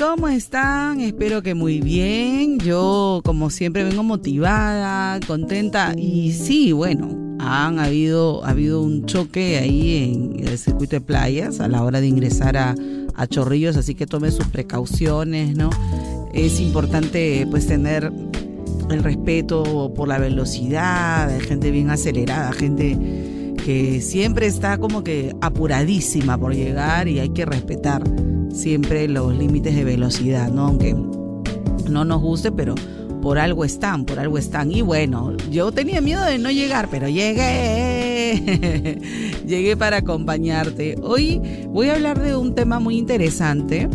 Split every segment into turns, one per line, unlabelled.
¿cómo están? Espero que muy bien. Yo, como siempre, vengo motivada, contenta. Y sí, bueno, han habido, ha habido un choque ahí en el circuito de playas a la hora de ingresar a, a Chorrillos, así que tome sus precauciones, ¿no? Es importante, pues, tener el respeto por la velocidad, hay gente bien acelerada, gente que siempre está como que apuradísima por llegar y hay que respetar siempre los límites de velocidad, ¿no? Aunque no nos guste, pero por algo están, por algo están. Y bueno, yo tenía miedo de no llegar, pero llegué. llegué para acompañarte. Hoy voy a hablar de un tema muy interesante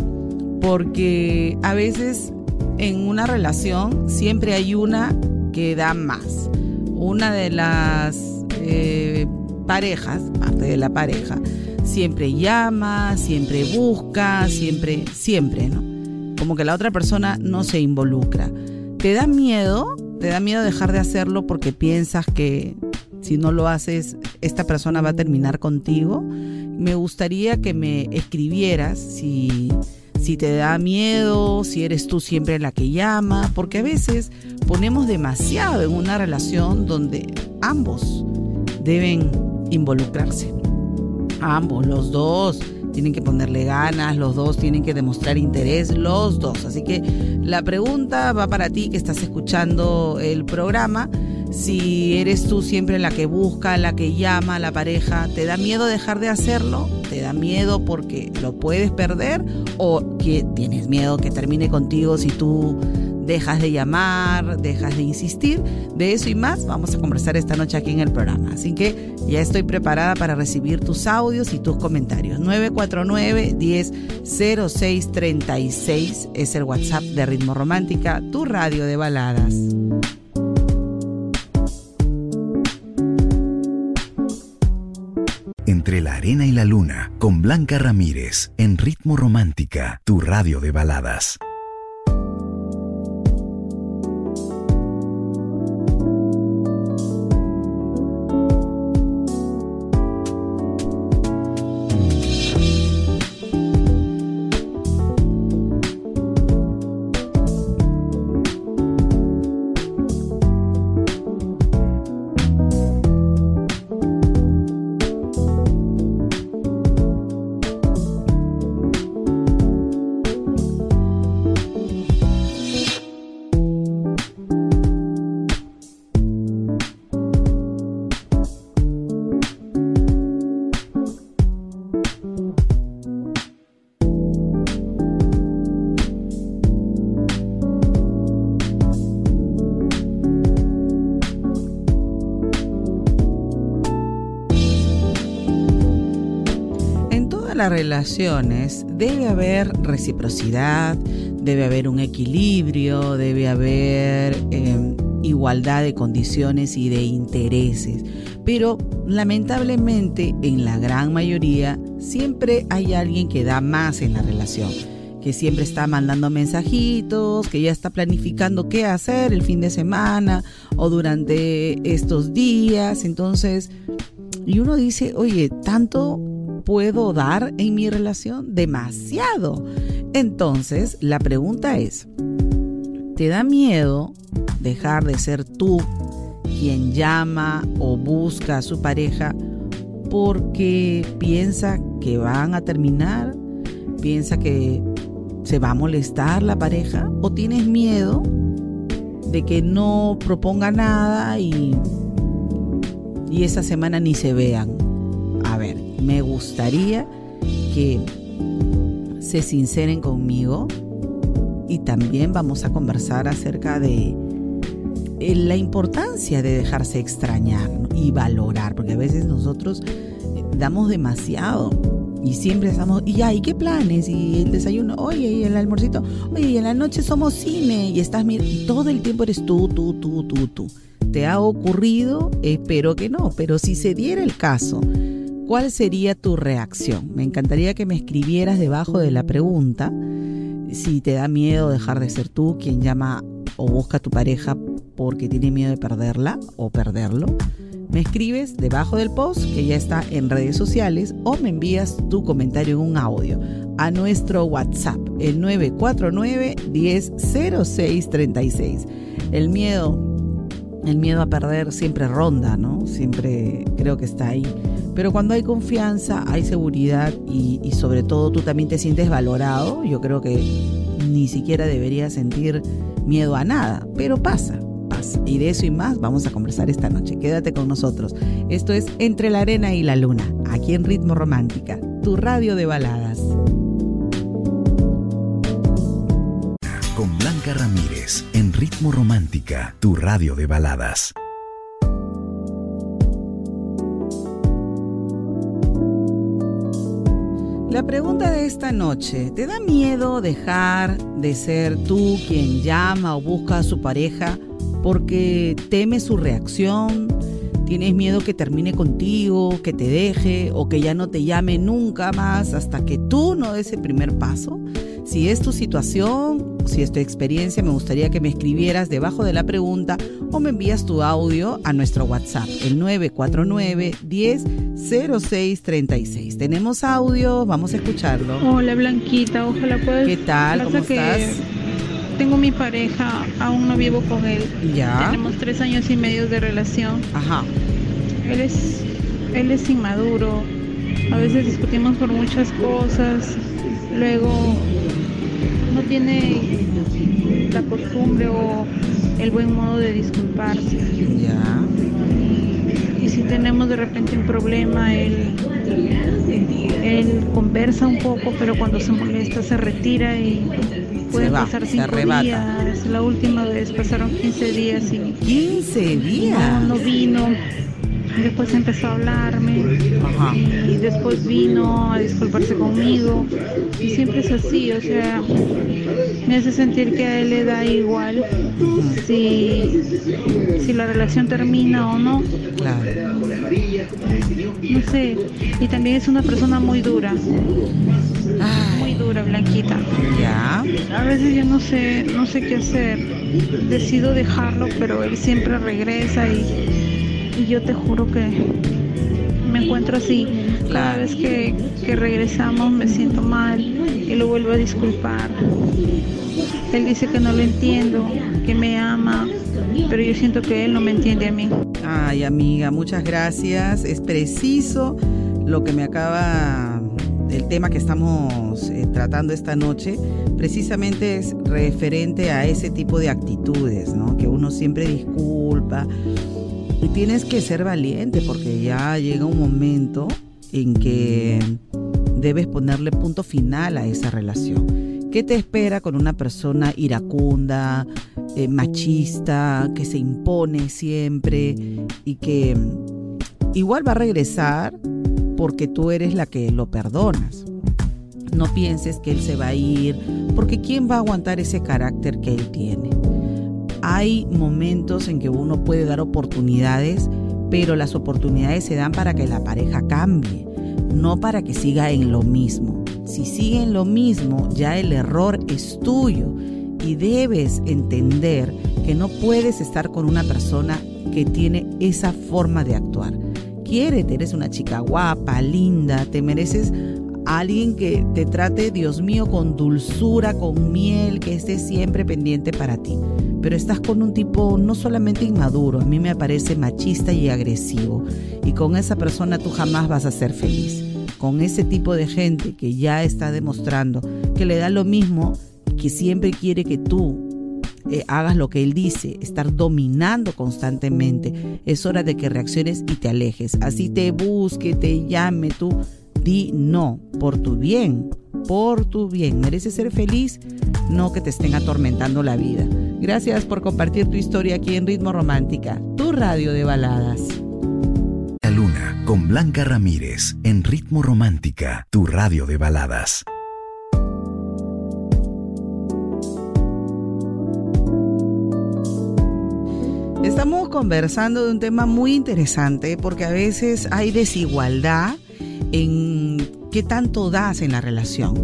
porque a veces en una relación siempre hay una que da más. Una de las eh, parejas, parte de la pareja, siempre llama, siempre busca, siempre, siempre, ¿no? Como que la otra persona no se involucra. ¿Te da miedo? ¿Te da miedo dejar de hacerlo porque piensas que si no lo haces, esta persona va a terminar contigo? Me gustaría que me escribieras si, si te da miedo, si eres tú siempre la que llama, porque a veces ponemos demasiado en una relación donde ambos deben involucrarse ambos, los dos tienen que ponerle ganas, los dos tienen que demostrar interés, los dos. Así que la pregunta va para ti que estás escuchando el programa. Si eres tú siempre la que busca, la que llama a la pareja, ¿te da miedo dejar de hacerlo? ¿Te da miedo porque lo puedes perder? ¿O que tienes miedo que termine contigo si tú dejas de llamar, dejas de insistir. De eso y más vamos a conversar esta noche aquí en el programa. Así que ya estoy preparada para recibir tus audios y tus comentarios. 949-100636 es el WhatsApp de Ritmo Romántica, tu radio de baladas.
Entre la arena y la luna, con Blanca Ramírez, en Ritmo Romántica, tu radio de baladas.
Todas las relaciones debe haber reciprocidad, debe haber un equilibrio, debe haber em, igualdad de condiciones y de intereses. Pero lamentablemente en la gran mayoría siempre hay alguien que da más en la relación que siempre está mandando mensajitos, que ya está planificando qué hacer el fin de semana o durante estos días. Entonces, y uno dice, oye, ¿tanto puedo dar en mi relación? Demasiado. Entonces, la pregunta es, ¿te da miedo dejar de ser tú quien llama o busca a su pareja porque piensa que van a terminar? ¿Piensa que se va a molestar la pareja? ¿O tienes miedo de que no proponga nada y y esa semana ni se vean. Me gustaría que se sinceren conmigo y también vamos a conversar acerca de eh, la importancia de dejarse extrañar y valorar, porque a veces nosotros eh, damos demasiado y siempre estamos, y ya, ¿y qué planes? Y el desayuno, oye, y el almuercito, oye, y en la noche somos cine, y estás, y todo el tiempo eres tú, tú, tú, tú, tú te ha ocurrido? Espero que no, pero si se diera el caso, ¿cuál sería tu reacción? Me encantaría que me escribieras debajo de la pregunta si te da miedo dejar de ser tú quien llama o busca a tu pareja porque tiene miedo de perderla o perderlo. Me escribes debajo del post que ya está en redes sociales o me envías tu comentario en un audio a nuestro WhatsApp, el 949 100636. El miedo el miedo a perder siempre ronda, ¿no? Siempre creo que está ahí. Pero cuando hay confianza, hay seguridad y, sobre todo tú también te sientes valorado, yo creo que ni siquiera deberías sentir miedo a nada, pero pasa, pasa. Y de eso y más vamos a conversar esta noche. Quédate con nosotros. Esto es Entre la Arena y la Luna, aquí en Ritmo Romántica, tu radio de baladas.
Con Blanca Ramírez en Ritmo Romántica, tu radio de baladas.
La pregunta de esta noche, ¿te da miedo dejar de ser tú quien llama o busca a su pareja porque teme su reacción? ¿Tienes miedo que termine contigo, que te deje o que ya no te llame nunca más hasta que tú no des el primer paso? Si es tu situación, si es tu experiencia, me gustaría que me escribieras debajo de la pregunta o me envías tu audio a nuestro WhatsApp, el 949 100636. Tenemos audio, vamos a escucharlo.
Hola Blanquita, ojalá puedas.
¿Qué tal? ¿Cómo estás?
Tengo mi pareja, aún no vivo con él.
Ya.
Tenemos tres años y medio de relación.
Ajá.
Él es, él es inmaduro. A veces discutimos por muchas cosas. Luego no tiene la costumbre o el buen modo de disculparse.
Ya.
Y, si tenemos de repente un problema, él, él conversa un poco, pero cuando se molesta se retira y puede pasar cinco días. La última vez pasaron 15 días y
15 días.
No, no vino después empezó a hablarme y después vino a disculparse conmigo y siempre es así, o sea, me hace sentir que a él le da igual si, si la relación termina o no.
Claro.
No sé, y también es una persona muy dura. Muy dura, Blanquita.
Ya.
A veces yo no sé, no sé qué hacer. Decido dejarlo, pero él siempre regresa y y yo te juro que me encuentro así. Cada vez que, regresamos me siento mal y lo vuelvo a disculpar. Él dice que no lo entiendo, que me ama, pero yo siento que él no me entiende a mí.
Ay, amiga, muchas gracias. Es preciso lo que me acaba, el tema que estamos eh, tratando esta noche, precisamente es referente a ese tipo de actitudes, ¿no? Que uno siempre disculpa y tienes que ser valiente porque ya llega un momento en que debes ponerle punto final a esa relación. ¿Qué te espera con una persona iracunda, eh, machista, que se impone siempre y que igual va a regresar porque tú eres la que lo perdonas? No pienses que él se va a ir, porque ¿quién va a aguantar ese carácter que él tiene? Hay momentos en que uno puede dar oportunidades, pero las oportunidades se dan para que la pareja cambie, no para que siga en lo mismo. Si sigue en lo mismo, ya el error es tuyo y debes entender que no puedes estar con una persona que tiene esa forma de actuar. Quiérete, eres una chica guapa, linda, te mereces alguien que te trate, Dios mío, con dulzura, con miel, que esté siempre pendiente para ti. Pero estás con un tipo no solamente inmaduro, a mí me parece machista y agresivo. Y con esa persona tú jamás vas a ser feliz. Con ese tipo de gente que ya está demostrando que le da lo mismo, que siempre quiere que tú eh, hagas lo que él dice, estar dominando constantemente. Es hora de que reacciones y te alejes. Así te busque, te llame, tú di no, por tu bien, por tu bien. Mereces ser feliz, no que te estén atormentando la vida. Gracias por compartir tu historia aquí en Ritmo Romántica, tu radio de baladas.
La Luna con Blanca Ramírez en Ritmo Romántica, tu radio de baladas.
Estamos conversando de un tema muy interesante porque a veces hay desigualdad en qué tanto das en la relación.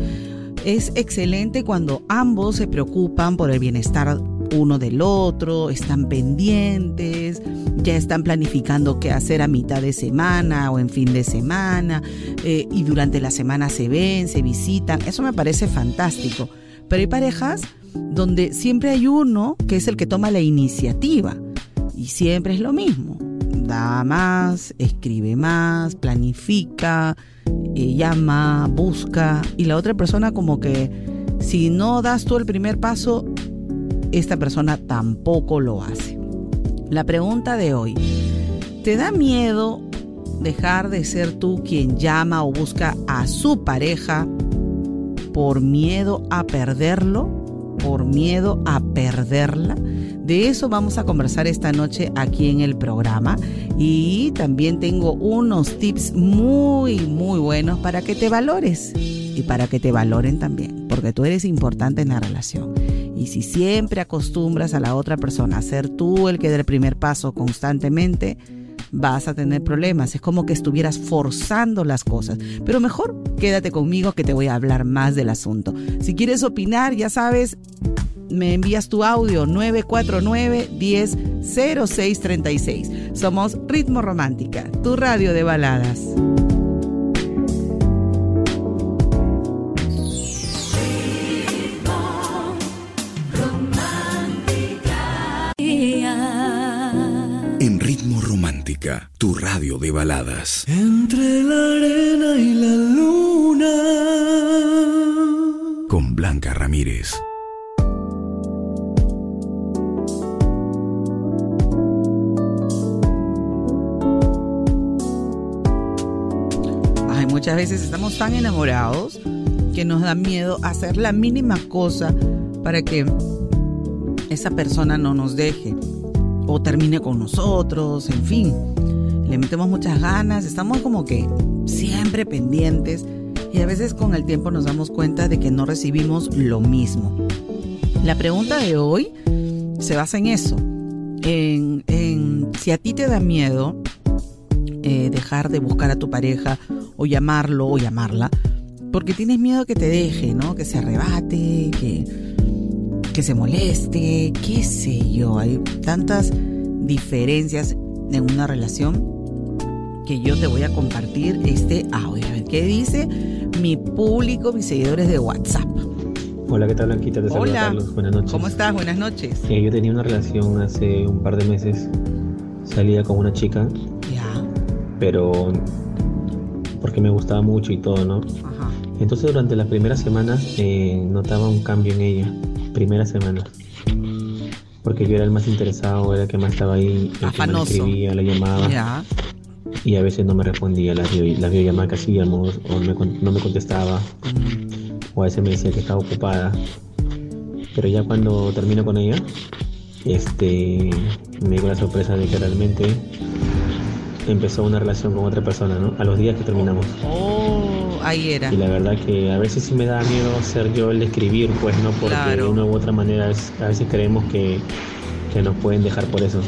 Es excelente cuando ambos se preocupan por el bienestar uno del otro, están pendientes, ya están planificando qué hacer a mitad de semana o en fin de semana, eh, y durante la semana se ven, se visitan. Eso me parece fantástico. Pero hay parejas donde siempre hay uno que es el que toma la iniciativa y siempre es lo mismo. Más, escribe más, planifica, eh, llama, busca. Y la otra persona como que si no das tú el primer paso, esta persona tampoco lo hace. La pregunta de hoy, ¿te da miedo dejar de ser tú quien llama o busca a su pareja por miedo a perderlo? ¿Por miedo a perderla? De eso vamos a conversar esta noche aquí en el programa y también tengo unos tips muy, muy buenos para que te valores y para que te valoren también, porque tú eres importante en la relación. Y si siempre acostumbras a la otra persona a ser tú el que dé el primer paso constantemente, vas a tener problemas. Es como que estuvieras forzando las cosas. Pero mejor quédate conmigo que te voy a hablar más del asunto. Si quieres opinar, ya sabes, me envías tu audio 949 10 0636. Somos Ritmo Romántica, tu radio de baladas.
En Ritmo Romántica, tu radio de baladas.
Entre la arena y la luna.
Con Blanca Ramírez.
Muchas veces estamos tan enamorados que nos da miedo hacer la mínima cosa para que esa persona no nos deje o termine con nosotros, en fin. Le metemos muchas ganas, estamos como que siempre pendientes y a veces con el tiempo nos damos cuenta de que no recibimos lo mismo. La pregunta de hoy se basa en eso, en, en si a ti te da miedo eh, dejar de buscar a tu pareja o llamarlo o llamarla, porque tienes miedo que te deje, ¿no? Que se arrebate, que, que se moleste, qué sé yo. Hay tantas diferencias en una relación que yo te voy a compartir este audio. A ver qué dice mi público, mis seguidores de WhatsApp.
Hola, ¿qué tal Blanquita? Te saluda
Hola.
Carlos. Buenas noches.
¿Cómo estás? Buenas noches.
Eh, yo tenía una relación hace un par de meses. Salía con una chica,
Ya.
pero porque me gustaba mucho y todo, ¿no?
Ajá.
Entonces durante las primeras semanas eh, notaba un cambio en ella. Primera semana. Porque yo era el más interesado, era el que más estaba ahí, el que
Afanoso.
escribía, le llamaba.
Ya.
Y a veces no me respondía las, las videollamadas que hacíamos, o me no me contestaba,
Mm,
o a veces me decía que estaba ocupada. Pero ya cuando termino con ella, este, me dio la sorpresa de que realmente empezó una relación con otra persona, ¿no? A los días que terminamos.
Oh, ahí era.
Y la verdad que a veces sí me da miedo ser yo el escribir, pues no, porque de una u otra manera a veces creemos que, que nos pueden dejar por eso.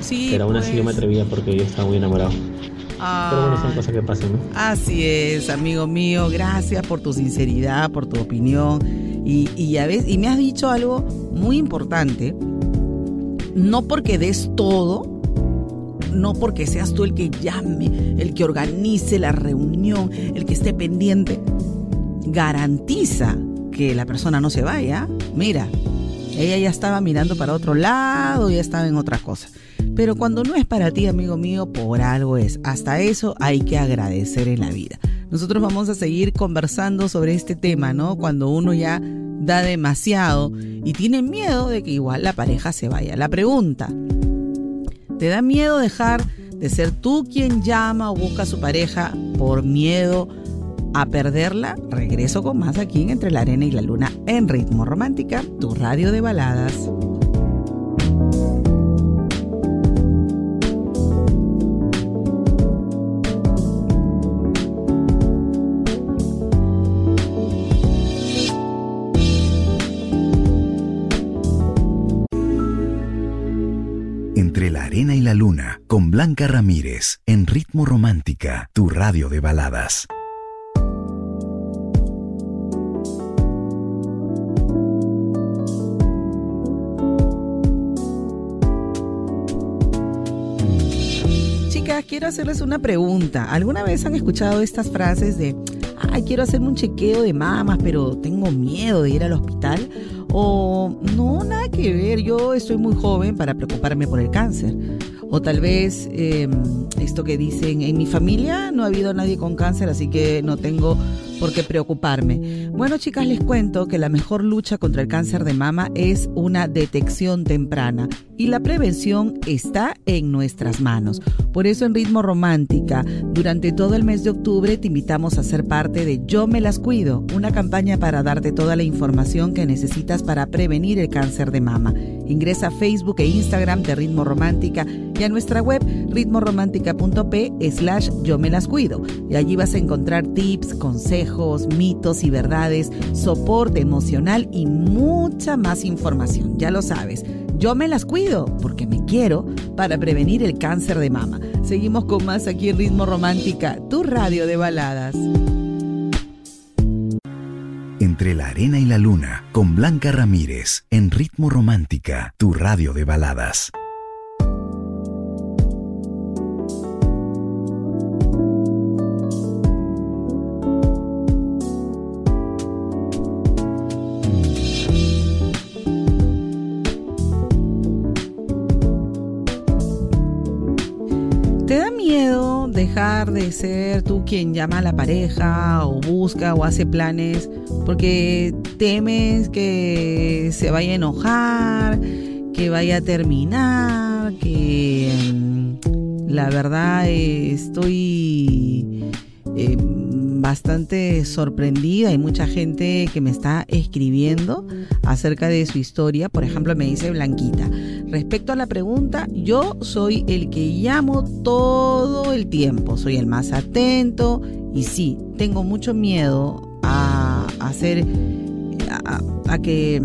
Sí,
Pero aún así yo me pues. atrevía porque yo estaba muy enamorado. Pero bueno, son cosas que pasan, ¿no?
Así es, amigo mío. Gracias por tu sinceridad, por tu opinión. Y, y, ya ves, y me has dicho algo muy importante. No porque des todo, no porque seas tú el que llame, el que organice la reunión, el que esté pendiente, garantiza que la persona no se vaya. Mira, ella ya estaba mirando para otro lado, ya estaba en otra cosa. Pero cuando no es para ti, amigo mío, por algo es. Hasta eso hay que agradecer en la vida. Nosotros vamos a seguir conversando sobre este tema, ¿no? Cuando uno ya da demasiado y tiene miedo de que igual la pareja se vaya. La pregunta, ¿te da miedo dejar de ser tú quien llama o busca a su pareja por miedo a perderla? Regreso con más aquí en Entre la Arena y la Luna en Ritmo Romántica, tu radio de baladas.
Arena y la luna con Blanca Ramírez en Ritmo Romántica, tu radio de baladas.
Chicas, quiero hacerles una pregunta. ¿Alguna vez han escuchado estas frases de, ay, quiero hacerme un chequeo de mamas, pero tengo miedo de ir al hospital? O no, nada que ver, yo estoy muy joven para preocuparme por el cáncer. O tal vez em, esto que dicen, en mi familia no ha habido nadie con cáncer, así que no tengo por qué preocuparme. Bueno, chicas, les cuento que la mejor lucha contra el cáncer de mama es una detección temprana y la prevención está en nuestras manos. Por eso en Ritmo Romántica, durante todo el mes de octubre te invitamos a ser parte de Yo me las cuido, una campaña para darte toda la información que necesitas para prevenir el cáncer de mama. Ingresa a Facebook e Instagram de Ritmo Romántica y a nuestra web ritmoromántica.p slash yo me las cuido. Y allí vas a encontrar tips, consejos, mitos y verdades, soporte emocional y mucha más información. Ya lo sabes. Yo me las cuido porque me quiero para prevenir el cáncer de mama. Seguimos con más aquí en Ritmo Romántica, tu radio de baladas.
Entre la arena y la luna, con Blanca Ramírez, en Ritmo Romántica, tu radio de baladas.
Ser tú quien llama a la pareja o busca o hace planes porque temes que se vaya a enojar, que vaya a terminar, que mm, la verdad estoy eh, bastante sorprendida. Hay mucha gente que me está escribiendo acerca de su historia. Por ejemplo, me dice Blanquita. Respecto a la pregunta, yo soy el que llamo todo el tiempo. Soy el más atento y sí, tengo mucho miedo a hacer, a, que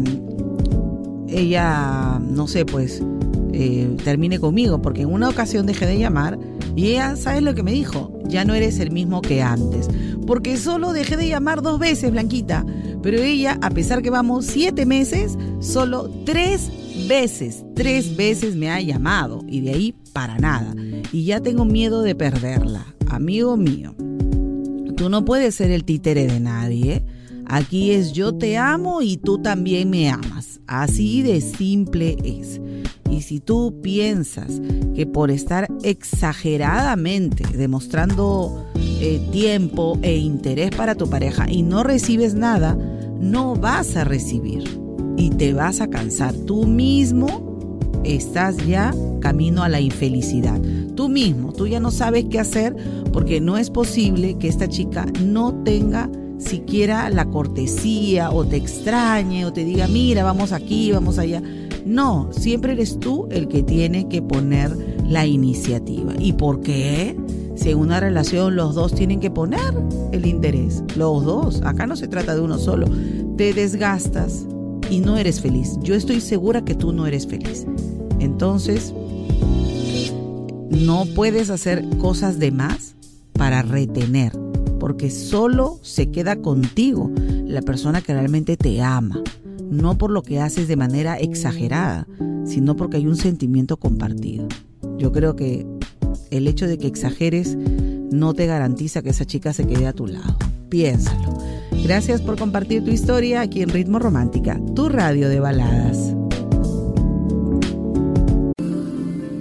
ella, no sé, pues eh, termine conmigo, porque en una ocasión dejé de llamar y ella, ¿sabes lo que me dijo? Ya no eres el mismo que antes. Porque solo dejé de llamar dos veces, Blanquita. Pero ella, a pesar que vamos siete meses, solo tres veces, tres veces me ha llamado. Y de ahí para nada. Y ya tengo miedo de perderla. Amigo mío, tú no puedes ser el títere de nadie. Aquí es yo te amo y tú también me amas. Así de simple es. Y si tú piensas que por estar exageradamente demostrando eh, tiempo e interés para tu pareja y no recibes nada, no vas a recibir y te vas a cansar. Tú mismo estás ya camino a la infelicidad. Tú mismo, tú ya no sabes qué hacer porque no es posible que esta chica no tenga siquiera la cortesía o te extrañe o te diga, mira, vamos aquí, vamos allá. No, siempre eres tú el que tiene que poner la iniciativa. ¿Y por qué? Si en una relación los dos tienen que poner el interés, los dos, acá no se trata de uno solo, te desgastas y no eres feliz. Yo estoy segura que tú no eres feliz. Entonces, no puedes hacer cosas de más para retener, porque solo se queda contigo la persona que realmente te ama, no por lo que haces de manera exagerada, sino porque hay un sentimiento compartido. Yo creo que el hecho de que exageres no te garantiza que esa chica se quede a tu lado. Piénsalo. Gracias por compartir tu historia aquí en Ritmo Romántica, tu radio de baladas.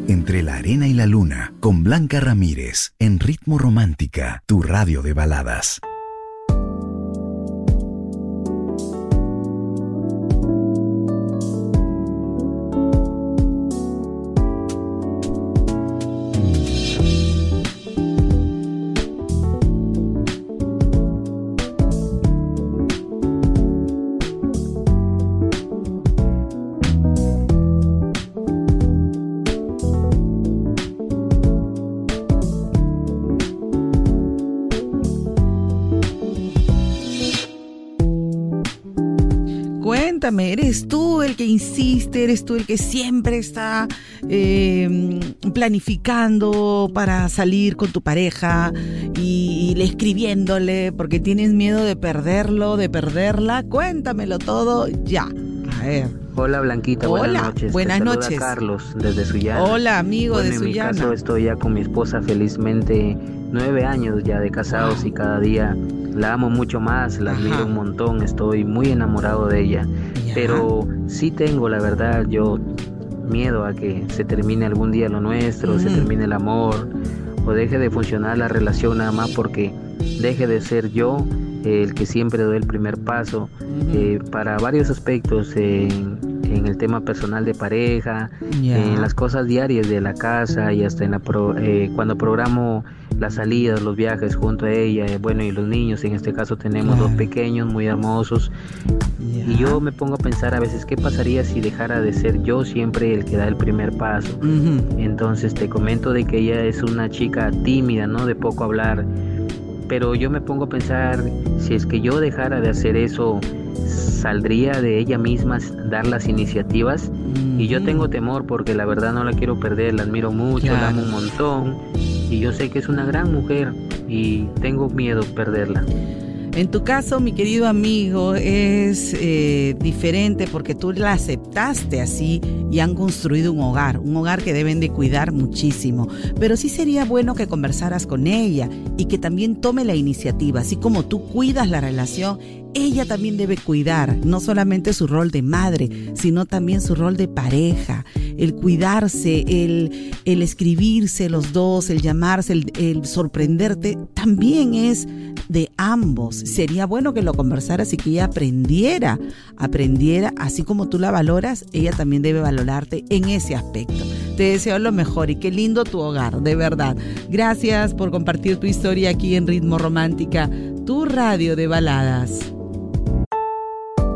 Entre la arena y la luna, con Blanca Ramírez, en Ritmo Romántica, tu radio de baladas.
¿Eres tú el que insiste? ¿Eres tú el que siempre está em, planificando para salir con tu pareja y, y, escribiéndole porque tienes miedo de perderlo, de perderla? Cuéntamelo todo ya. A ver.
Hola Blanquita,
Hola,
buenas noches.
Buenas
Te
noches.
Carlos desde.
Hola amigo
bueno,
de Suyana.
En mi caso estoy ya con mi esposa felizmente nueve años ya de casados wow. y cada día la amo mucho más, la Ajá. admiro un montón, estoy muy enamorado de ella. Ya. Pero sí tengo, la verdad, yo miedo a que se termine algún día lo nuestro, mm. se termine el amor o deje de funcionar la relación nada más porque deje de ser yo el que siempre doy el primer paso mm. eh, para varios aspectos en, en, el tema personal de pareja, yeah. en las cosas diarias de la casa y hasta en la pro, eh, cuando programo las salidas, los viajes junto a ella, eh, bueno, y los niños, en este caso tenemos dos pequeños muy hermosos. Yeah. Y yo me pongo a pensar a veces qué pasaría si dejara de ser yo siempre el que da el primer paso. Uh -huh. Entonces te comento de que ella es una chica tímida, ¿no? De poco hablar. Pero yo me pongo a pensar si es que yo dejara de hacer eso, saldría de ella misma dar las iniciativas. Y yo tengo temor porque la verdad no la quiero perder, la admiro mucho, claro. la amo un montón y yo sé que es una gran mujer y tengo miedo perderla.
En tu caso, mi querido amigo, es eh, diferente porque tú la aceptaste así y han construido un hogar, un hogar que deben de cuidar muchísimo. Pero sí sería bueno que conversaras con ella y que también tome la iniciativa, así como tú cuidas la relación, ella también debe cuidar no solamente su rol de madre, sino también su rol de pareja, el cuidarse, el, el escribirse los dos, el llamarse, el, el sorprenderte, también es de ambos. Sería bueno que lo conversaras y que ella aprendiera, aprendiera, así como tú la valoras, ella también debe valorarte en ese aspecto. Te deseo lo mejor y qué lindo tu hogar, de verdad. Gracias por compartir tu historia aquí en Ritmo Romántica, tu radio de baladas.